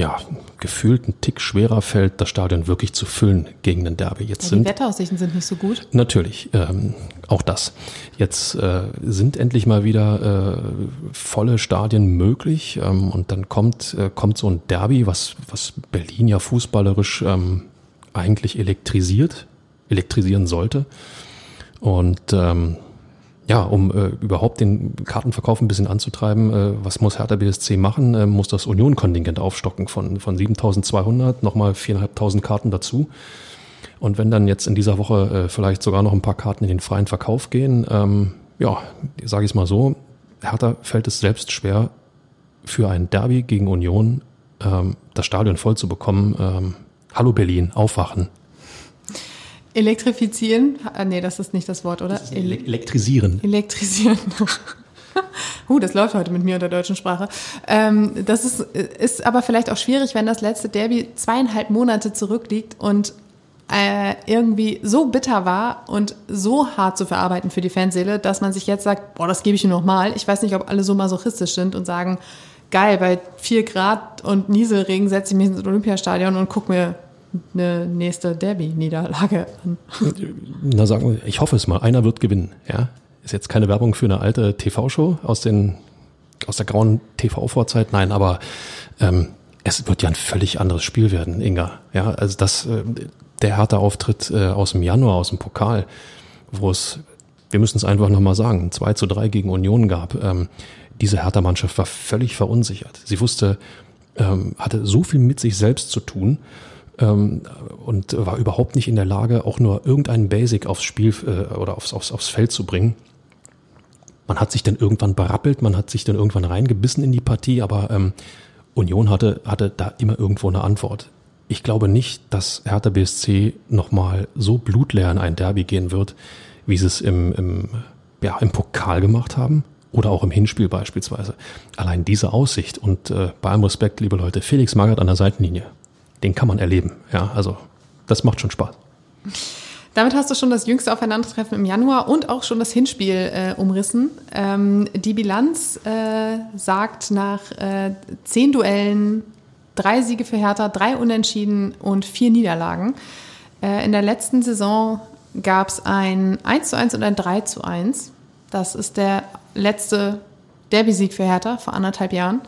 ja, gefühlt ein Tick schwerer fällt, das Stadion wirklich zu füllen gegen den Derby. Jetzt ja, sind, die Wetteraussichten sind nicht so gut. Natürlich, ähm, auch das. Jetzt äh, sind endlich mal wieder äh, volle Stadien möglich ähm, und dann kommt, äh, kommt so ein Derby, was, was Berlin ja fußballerisch ähm, eigentlich elektrisiert, elektrisieren sollte. Und ähm, ja, um äh, überhaupt den Kartenverkauf ein bisschen anzutreiben, äh, was muss Hertha BSC machen? Äh, muss das Union-Kontingent aufstocken von, von 7.200, nochmal 4.500 Karten dazu. Und wenn dann jetzt in dieser Woche äh, vielleicht sogar noch ein paar Karten in den freien Verkauf gehen, ähm, ja, sage ich es mal so, Hertha fällt es selbst schwer, für ein Derby gegen Union ähm, das Stadion voll zu bekommen. Ähm, Hallo Berlin, aufwachen. Elektrifizieren? Ah, nee, das ist nicht das Wort, oder? Das Ele elektrisieren. Elektrisieren. [LAUGHS] uh, das läuft heute mit mir in der deutschen Sprache. Ähm, das ist, ist aber vielleicht auch schwierig, wenn das letzte Derby zweieinhalb Monate zurückliegt und äh, irgendwie so bitter war und so hart zu verarbeiten für die Fanseele, dass man sich jetzt sagt, boah, das gebe ich nur nochmal. Ich weiß nicht, ob alle so masochistisch sind und sagen, geil, bei vier Grad und Nieselregen setze ich mich ins Olympiastadion und gucke mir eine nächste Derby-Niederlage an. Na sagen wir, ich hoffe es mal, einer wird gewinnen. Ja, ist jetzt keine Werbung für eine alte TV-Show aus aus der grauen TV-Vorzeit, nein, aber ähm, es wird ja ein völlig anderes Spiel werden, Inga. Ja, also das, äh, der harte Auftritt äh, aus dem Januar, aus dem Pokal, wo es, wir müssen es einfach nochmal sagen, 2 zu 3 gegen Union gab. Ähm, diese Hertha-Mannschaft war völlig verunsichert. Sie wusste, ähm, hatte so viel mit sich selbst zu tun ähm, und war überhaupt nicht in der Lage, auch nur irgendeinen Basic aufs Spiel äh, oder aufs, aufs, aufs Feld zu bringen. Man hat sich dann irgendwann berappelt, man hat sich dann irgendwann reingebissen in die Partie, aber ähm, Union hatte, hatte da immer irgendwo eine Antwort. Ich glaube nicht, dass Hertha BSC nochmal so blutleer in ein Derby gehen wird, wie sie es im, im, ja, im Pokal gemacht haben oder auch im Hinspiel beispielsweise. Allein diese Aussicht und äh, bei allem Respekt, liebe Leute, Felix Magath an der Seitenlinie, den kann man erleben. Ja, also das macht schon Spaß. Damit hast du schon das jüngste Aufeinandertreffen im Januar und auch schon das Hinspiel äh, umrissen. Ähm, die Bilanz äh, sagt nach äh, zehn Duellen drei Siege für Hertha, drei Unentschieden und vier Niederlagen. Äh, in der letzten Saison gab es ein 1 zu 1 und ein 3 zu 1. Das ist der letzte Derby-Sieg für Hertha vor anderthalb Jahren.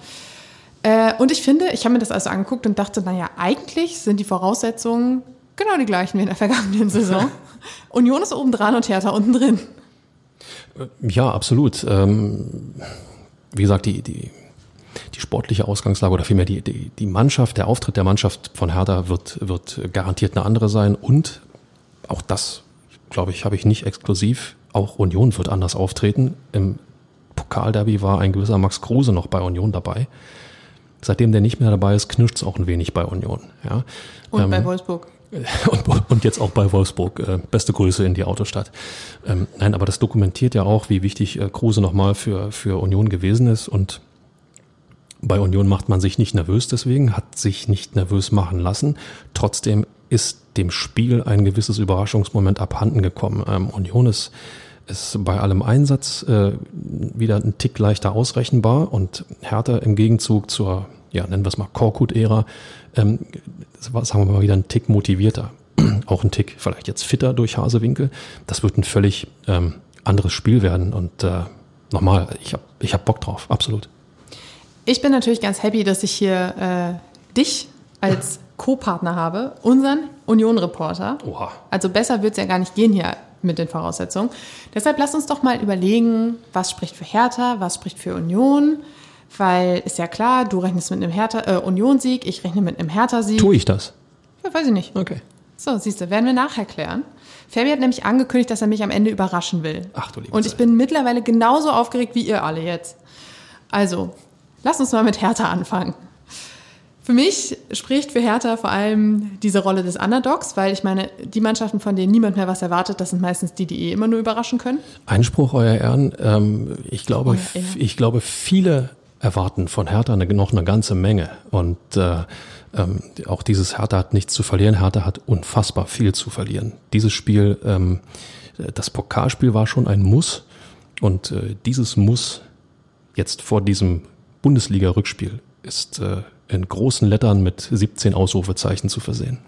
Äh, und ich finde, ich habe mir das also angeguckt und dachte, naja, eigentlich sind die Voraussetzungen genau die gleichen wie in der vergangenen Saison. [LAUGHS] Union ist oben dran und Hertha unten drin. Ja, absolut. Ähm, wie gesagt, die, die, die sportliche Ausgangslage oder vielmehr die, die, die Mannschaft, der Auftritt der Mannschaft von Hertha wird, wird garantiert eine andere sein. Und auch das, glaube ich, habe ich nicht exklusiv. Auch Union wird anders auftreten. Im Pokalderby war ein gewisser Max Kruse noch bei Union dabei. Seitdem der nicht mehr dabei ist, knirscht es auch ein wenig bei Union. Ja. Und ähm, bei Wolfsburg. [LAUGHS] Und, und, jetzt auch bei Wolfsburg. Äh, beste Grüße in die Autostadt. Ähm, nein, aber das dokumentiert ja auch, wie wichtig äh, Kruse nochmal für, für Union gewesen ist. Und bei Union macht man sich nicht nervös deswegen, hat sich nicht nervös machen lassen. Trotzdem ist dem Spiel ein gewisses Überraschungsmoment abhanden gekommen. Ähm, Union ist, ist bei allem Einsatz äh, wieder ein Tick leichter ausrechenbar und Hertha im Gegenzug zur, ja, nennen wir es mal Korkut-Ära, ähm, sagen wir mal wieder ein Tick motivierter. [CLEARS THROAT] Auch ein Tick vielleicht jetzt fitter durch Hasewinkel. Das wird ein völlig ähm, anderes Spiel werden. Und äh, nochmal, ich habe ich hab Bock drauf, absolut. Ich bin natürlich ganz happy, dass ich hier äh, dich als [LAUGHS] Co-Partner habe, unseren Union-Reporter. Also besser wird es ja gar nicht gehen hier mit den Voraussetzungen. Deshalb lass uns doch mal überlegen, was spricht für Hertha, was spricht für Union. Weil ist ja klar, du rechnest mit einem Hertha, äh, Union-Sieg, ich rechne mit einem Hertha-Sieg. Tue ich das? Ja, weiß ich nicht. Okay. So, siehst du, werden wir nachher klären. Fabi hat nämlich angekündigt, dass er mich am Ende überraschen will. Ach du liebe Und ich bin mittlerweile genauso aufgeregt wie ihr alle jetzt. Also, lass uns mal mit Hertha anfangen. Für mich spricht für Hertha vor allem diese Rolle des Underdogs, weil ich meine, die Mannschaften, von denen niemand mehr was erwartet, das sind meistens die, die eh immer nur überraschen können. Einspruch, Euer Ehren. Ähm, ich, glaube, ich glaube, viele erwarten von Hertha eine, noch eine ganze Menge. Und äh, ähm, auch dieses Hertha hat nichts zu verlieren. Hertha hat unfassbar viel zu verlieren. Dieses Spiel, ähm, das Pokalspiel war schon ein Muss. Und äh, dieses Muss jetzt vor diesem Bundesliga-Rückspiel ist äh, in großen Lettern mit 17 Ausrufezeichen zu versehen.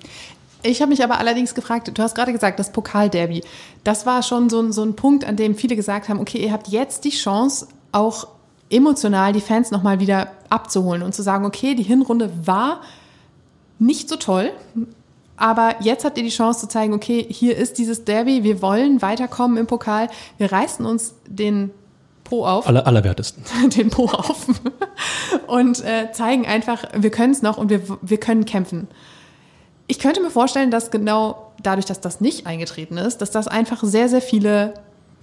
Ich habe mich aber allerdings gefragt, du hast gerade gesagt, das Pokalderby, das war schon so, so ein Punkt, an dem viele gesagt haben, okay, ihr habt jetzt die Chance, auch emotional die Fans nochmal wieder abzuholen und zu sagen, okay, die Hinrunde war nicht so toll, aber jetzt habt ihr die Chance zu zeigen, okay, hier ist dieses Derby, wir wollen weiterkommen im Pokal, wir reißen uns den Po auf. Aller, allerwertesten. [LAUGHS] Den Po auf. Und äh, zeigen einfach, wir können es noch und wir, wir können kämpfen. Ich könnte mir vorstellen, dass genau dadurch, dass das nicht eingetreten ist, dass das einfach sehr, sehr viele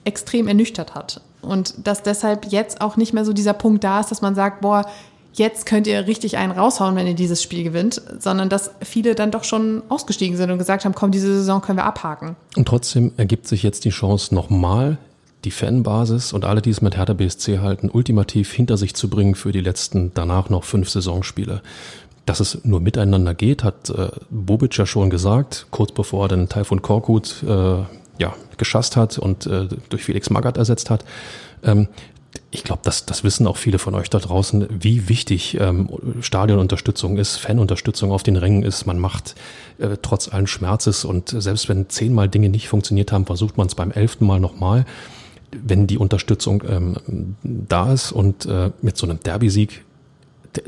extrem ernüchtert hat. Und dass deshalb jetzt auch nicht mehr so dieser Punkt da ist, dass man sagt, boah, jetzt könnt ihr richtig einen raushauen, wenn ihr dieses Spiel gewinnt, sondern dass viele dann doch schon ausgestiegen sind und gesagt haben, komm, diese Saison können wir abhaken. Und trotzdem ergibt sich jetzt die Chance, nochmal die Fanbasis und alle, die es mit Hertha BSC halten, ultimativ hinter sich zu bringen für die letzten danach noch fünf Saisonspiele. Dass es nur miteinander geht, hat äh, Bobic ja schon gesagt, kurz bevor er den Taifun Korkut äh, ja, geschasst hat und äh, durch Felix Magath ersetzt hat. Ähm, ich glaube, das, das wissen auch viele von euch da draußen, wie wichtig ähm, Stadionunterstützung ist, Fanunterstützung auf den Rängen ist. Man macht äh, trotz allen Schmerzes und selbst wenn zehnmal Dinge nicht funktioniert haben, versucht man es beim elften Mal nochmal. Wenn die Unterstützung ähm, da ist und äh, mit so einem Derby-Sieg,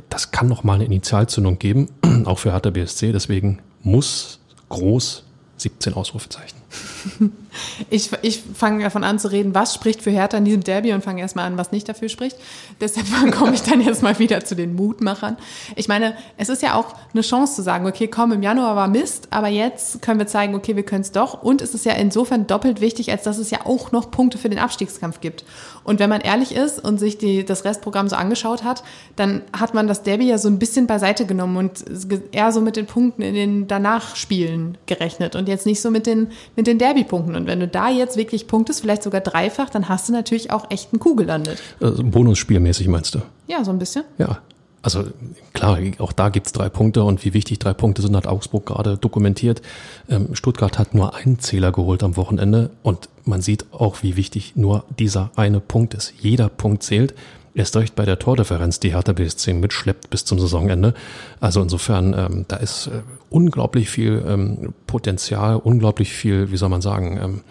das kann nochmal eine Initialzündung geben, [CLEARS THROAT] auch für Hertha BSC. Deswegen muss groß 17 Ausrufezeichen. [LAUGHS] Ich, ich fange davon an zu reden, was spricht für Hertha in diesem Derby und fange erstmal an, was nicht dafür spricht. Deshalb [LAUGHS] komme ich dann jetzt mal wieder zu den Mutmachern. Ich meine, es ist ja auch eine Chance zu sagen, okay, komm, im Januar war Mist, aber jetzt können wir zeigen, okay, wir können es doch. Und es ist ja insofern doppelt wichtig, als dass es ja auch noch Punkte für den Abstiegskampf gibt. Und wenn man ehrlich ist und sich die, das Restprogramm so angeschaut hat, dann hat man das Derby ja so ein bisschen beiseite genommen und eher so mit den Punkten in den danach Spielen gerechnet und jetzt nicht so mit den, mit den Derby-Punkten. Und wenn du da jetzt wirklich punktest, vielleicht sogar dreifach, dann hast du natürlich auch echt einen Kuh gelandet. Also Bonusspielmäßig meinst du? Ja, so ein bisschen. Ja. Also klar, auch da gibt's drei Punkte und wie wichtig drei Punkte sind, hat Augsburg gerade dokumentiert. Ähm, Stuttgart hat nur einen Zähler geholt am Wochenende und man sieht auch, wie wichtig nur dieser eine Punkt ist. Jeder Punkt zählt. Erst recht bei der Tordifferenz, die Hertha BSC mitschleppt bis zum Saisonende. Also insofern, ähm, da ist äh, unglaublich viel ähm, Potenzial, unglaublich viel, wie soll man sagen, ähm,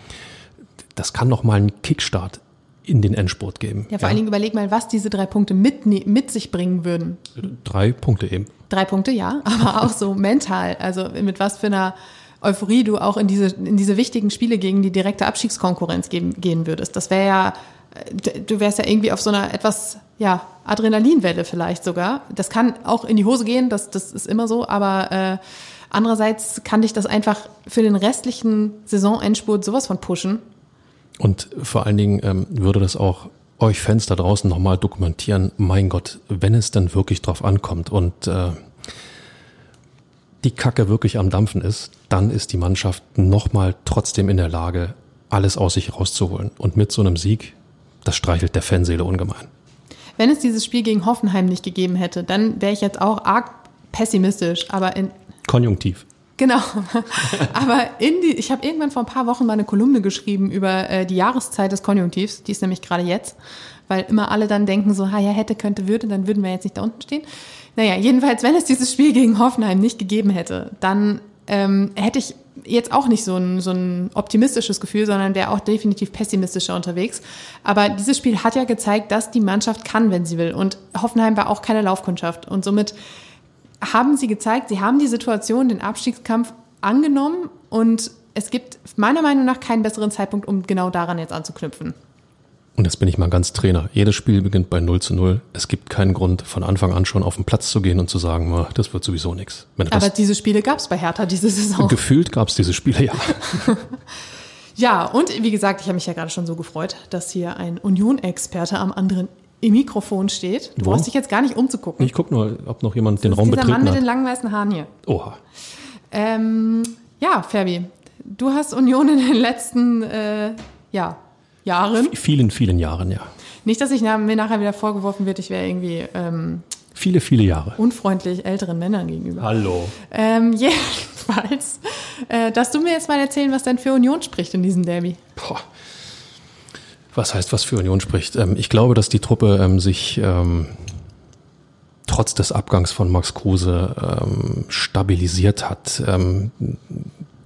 das kann noch mal einen Kickstart in den Endspurt geben. Ja, vor ja. allen Dingen überleg mal, was diese drei Punkte mit, mit sich bringen würden. Drei Punkte eben. Drei Punkte, ja, [LAUGHS] aber auch so mental. Also mit was für einer Euphorie du auch in diese, in diese wichtigen Spiele gegen die direkte Abstiegskonkurrenz gehen, gehen würdest. Das wäre ja du wärst ja irgendwie auf so einer etwas, ja, Adrenalinwelle vielleicht sogar. Das kann auch in die Hose gehen, das, das ist immer so, aber äh, andererseits kann dich das einfach für den restlichen Saisonendspurt sowas von pushen. Und vor allen Dingen ähm, würde das auch euch Fans da draußen nochmal dokumentieren, mein Gott, wenn es dann wirklich drauf ankommt und äh, die Kacke wirklich am Dampfen ist, dann ist die Mannschaft nochmal trotzdem in der Lage, alles aus sich rauszuholen. Und mit so einem Sieg das streichelt der Fanseele ungemein. Wenn es dieses Spiel gegen Hoffenheim nicht gegeben hätte, dann wäre ich jetzt auch arg pessimistisch, aber in Konjunktiv. Genau. [LAUGHS] Aber die, ich habe irgendwann vor ein paar Wochen mal eine Kolumne geschrieben über äh, die Jahreszeit des Konjunktivs. Die ist nämlich gerade jetzt, weil immer alle dann denken so, ha ja, hätte, könnte, würde, dann würden wir jetzt nicht da unten stehen. Naja, jedenfalls, wenn es dieses Spiel gegen Hoffenheim nicht gegeben hätte, dann ähm, hätte ich jetzt auch nicht so ein, so ein optimistisches Gefühl, sondern wäre auch definitiv pessimistischer unterwegs. Aber dieses Spiel hat ja gezeigt, dass die Mannschaft kann, wenn sie will. Und Hoffenheim war auch keine Laufkundschaft. Und somit haben sie gezeigt, sie haben die Situation, den Abstiegskampf angenommen und es gibt meiner Meinung nach keinen besseren Zeitpunkt, um genau daran jetzt anzuknüpfen. Und jetzt bin ich mal ganz Trainer. Jedes Spiel beginnt bei 0 zu 0. Es gibt keinen Grund, von Anfang an schon auf den Platz zu gehen und zu sagen, das wird sowieso nichts. Aber diese Spiele gab es bei Hertha diese Saison. Gefühlt gab es diese Spiele, ja. [LAUGHS] ja, und wie gesagt, ich habe mich ja gerade schon so gefreut, dass hier ein Union-Experte am anderen im Mikrofon steht. Du Wo? brauchst dich jetzt gar nicht umzugucken. Ich gucke nur, ob noch jemand das den Raum betreten hat. Der Mann mit den langen weißen Haaren hier. Oha. Ähm, ja, Ferbi, du hast Union in den letzten, äh, ja, Jahren. vielen, vielen Jahren, ja. Nicht, dass ich mir nachher wieder vorgeworfen wird, ich wäre irgendwie ähm, viele, viele Jahre unfreundlich älteren Männern gegenüber. Hallo. Ähm, [LAUGHS] jedenfalls, äh, dass du mir jetzt mal erzählen, was denn für Union spricht in diesem Derby. Boah. Was heißt, was für Union spricht? Ähm, ich glaube, dass die Truppe ähm, sich ähm, trotz des Abgangs von Max Kruse ähm, stabilisiert hat. Ähm,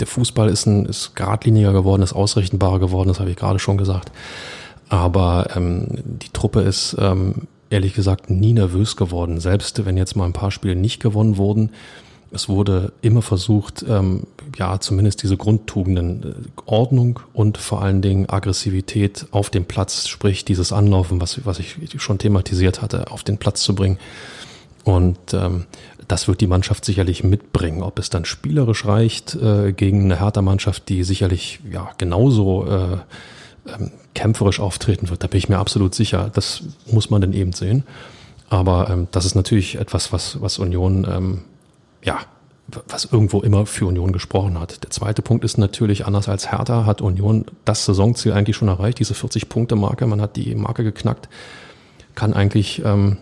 der Fußball ist, ein, ist geradliniger geworden, ist ausrechenbarer geworden, das habe ich gerade schon gesagt. Aber ähm, die Truppe ist ehrlich gesagt nie nervös geworden. Selbst wenn jetzt mal ein paar Spiele nicht gewonnen wurden, es wurde immer versucht, ähm, ja, zumindest diese Grundtugenden, äh, Ordnung und vor allen Dingen Aggressivität auf dem Platz, sprich dieses Anlaufen, was, was ich schon thematisiert hatte, auf den Platz zu bringen. Und ähm, das wird die Mannschaft sicherlich mitbringen. Ob es dann spielerisch reicht äh, gegen eine härter Mannschaft, die sicherlich ja genauso äh, ähm, kämpferisch auftreten wird, da bin ich mir absolut sicher. Das muss man dann eben sehen. Aber ähm, das ist natürlich etwas, was, was Union, ähm, ja, was irgendwo immer für Union gesprochen hat. Der zweite Punkt ist natürlich, anders als Hertha hat Union das Saisonziel eigentlich schon erreicht, diese 40-Punkte-Marke. Man hat die Marke geknackt, kann eigentlich ähm,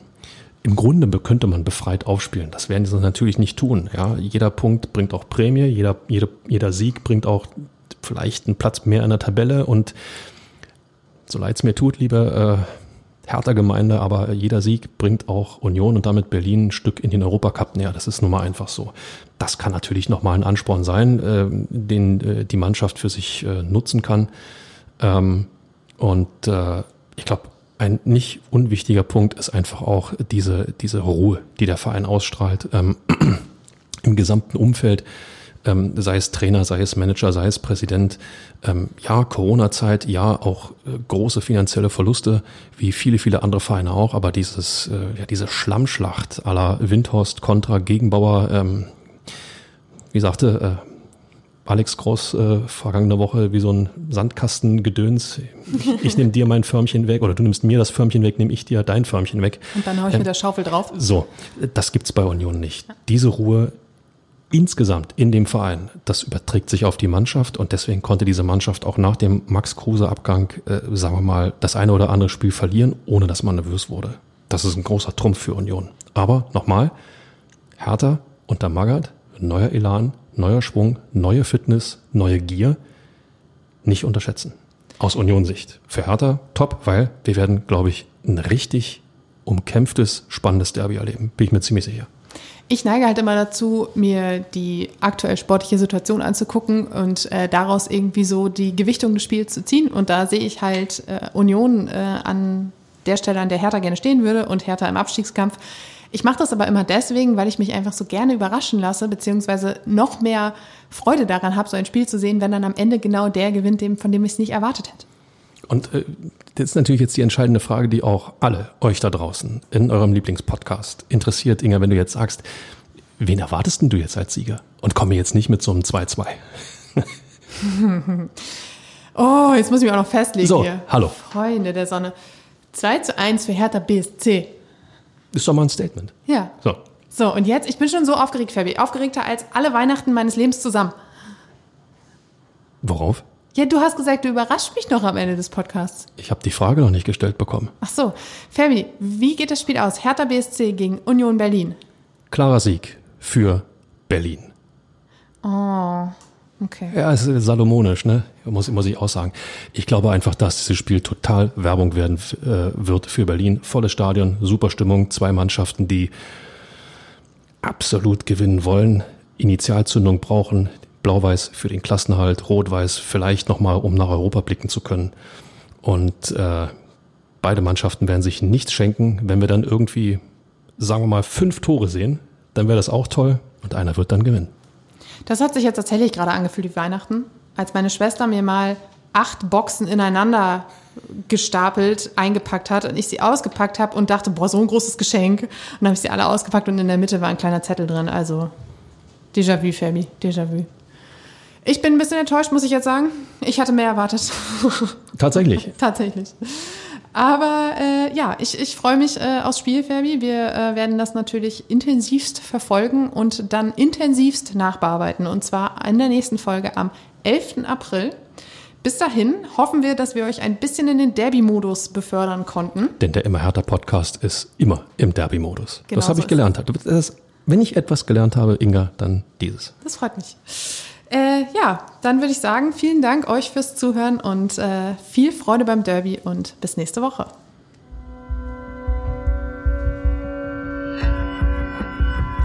im Grunde könnte man befreit aufspielen. Das werden sie natürlich nicht tun. Ja, jeder Punkt bringt auch Prämie, jeder, jeder, jeder Sieg bringt auch vielleicht einen Platz mehr in der Tabelle und so leid es mir tut, liebe härter Gemeinde, aber jeder Sieg bringt auch Union und damit Berlin ein Stück in den Europacup näher. Das ist nun mal einfach so. Das kann natürlich nochmal ein Ansporn sein, äh, den äh, die Mannschaft für sich äh, nutzen kann. Ähm, und äh, ich glaube, ein nicht unwichtiger Punkt ist einfach auch diese, diese Ruhe, die der Verein ausstrahlt ähm, [CLEARS THROAT] im gesamten Umfeld ähm, sei es Trainer, sei es Manager, sei es Präsident. Ähm, ja, Corona-Zeit, ja, auch äh, große finanzielle Verluste, wie viele, viele andere Vereine auch, aber dieses, äh, ja, diese Schlammschlacht aller Windhorst kontra Gegenbauer, ähm, wie sagte äh, Alex Gross äh, vergangene Woche wie so ein Sandkastengedöns. Ich, ich nehme dir mein Förmchen weg oder du nimmst mir das Förmchen weg, nehme ich dir dein Förmchen weg. Und dann hau ich ähm, mit der Schaufel drauf. So, das gibt's bei Union nicht. Diese Ruhe insgesamt in dem Verein, das überträgt sich auf die Mannschaft und deswegen konnte diese Mannschaft auch nach dem Max Kruse Abgang, äh, sagen wir mal, das eine oder andere Spiel verlieren, ohne dass man nervös wurde. Das ist ein großer Trumpf für Union. Aber nochmal, Hertha unter Magath, neuer Elan, neuer Schwung, neue Fitness, neue Gier, nicht unterschätzen. Aus Union-Sicht. Für Hertha top, weil wir werden, glaube ich, ein richtig umkämpftes, spannendes Derby erleben. Bin ich mir ziemlich sicher. Ich neige halt immer dazu, mir die aktuell sportliche Situation anzugucken und äh, daraus irgendwie so die Gewichtung des Spiels zu ziehen. Und da sehe ich halt äh, Union äh, an der Stelle, an der Hertha gerne stehen würde und Hertha im Abstiegskampf. Ich mache das aber immer deswegen, weil ich mich einfach so gerne überraschen lasse, beziehungsweise noch mehr Freude daran habe, so ein Spiel zu sehen, wenn dann am Ende genau der gewinnt, dem, von dem ich es nicht erwartet hätte. Und äh, das ist natürlich jetzt die entscheidende Frage, die auch alle euch da draußen in eurem Lieblingspodcast interessiert. Inga, wenn du jetzt sagst, wen erwartest denn du jetzt als Sieger? Und komme jetzt nicht mit so einem 2-2. [LAUGHS] oh, jetzt muss ich mich auch noch festlegen so, hier. hallo. Freunde der Sonne. 2 zu 1 für Hertha BSC. Ist doch mal ein Statement. Ja. So. So, und jetzt, ich bin schon so aufgeregt, Fabi. Aufgeregter als alle Weihnachten meines Lebens zusammen. Worauf? Ja, du hast gesagt, du überraschst mich noch am Ende des Podcasts. Ich habe die Frage noch nicht gestellt bekommen. Ach so. Fabi, wie geht das Spiel aus? Hertha BSC gegen Union Berlin. Klarer Sieg für Berlin. Oh, okay. Ja, es ist salomonisch, ne? Muss, muss ich auch sagen. Ich glaube einfach, dass dieses Spiel total Werbung werden äh, wird für Berlin. Volles Stadion, super Stimmung, zwei Mannschaften, die absolut gewinnen wollen, Initialzündung brauchen, Blau-Weiß für den Klassenhalt, Rot-Weiß vielleicht nochmal, um nach Europa blicken zu können. Und äh, beide Mannschaften werden sich nichts schenken. Wenn wir dann irgendwie, sagen wir mal, fünf Tore sehen, dann wäre das auch toll und einer wird dann gewinnen. Das hat sich jetzt tatsächlich gerade angefühlt wie Weihnachten, als meine Schwester mir mal acht Boxen ineinander gestapelt eingepackt hat und ich sie ausgepackt habe und dachte, boah, so ein großes Geschenk. Und dann habe ich sie alle ausgepackt und in der Mitte war ein kleiner Zettel drin. Also Déjà-vu, Fabi, Déjà-vu. Ich bin ein bisschen enttäuscht, muss ich jetzt sagen. Ich hatte mehr erwartet. [LAUGHS] Tatsächlich. Tatsächlich. Aber äh, ja, ich, ich freue mich äh, aufs Spiel, Fabi. Wir äh, werden das natürlich intensivst verfolgen und dann intensivst nachbearbeiten. Und zwar in der nächsten Folge am 11. April. Bis dahin hoffen wir, dass wir euch ein bisschen in den Derby-Modus befördern konnten. Denn der Immer härter Podcast ist immer im Derby-Modus. Genau das habe so ich gelernt. Das, wenn ich etwas gelernt habe, Inga, dann dieses. Das freut mich. Äh, ja, dann würde ich sagen, vielen Dank euch fürs Zuhören und äh, viel Freude beim Derby und bis nächste Woche.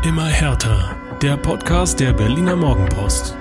Immer härter. Der Podcast der Berliner Morgenpost.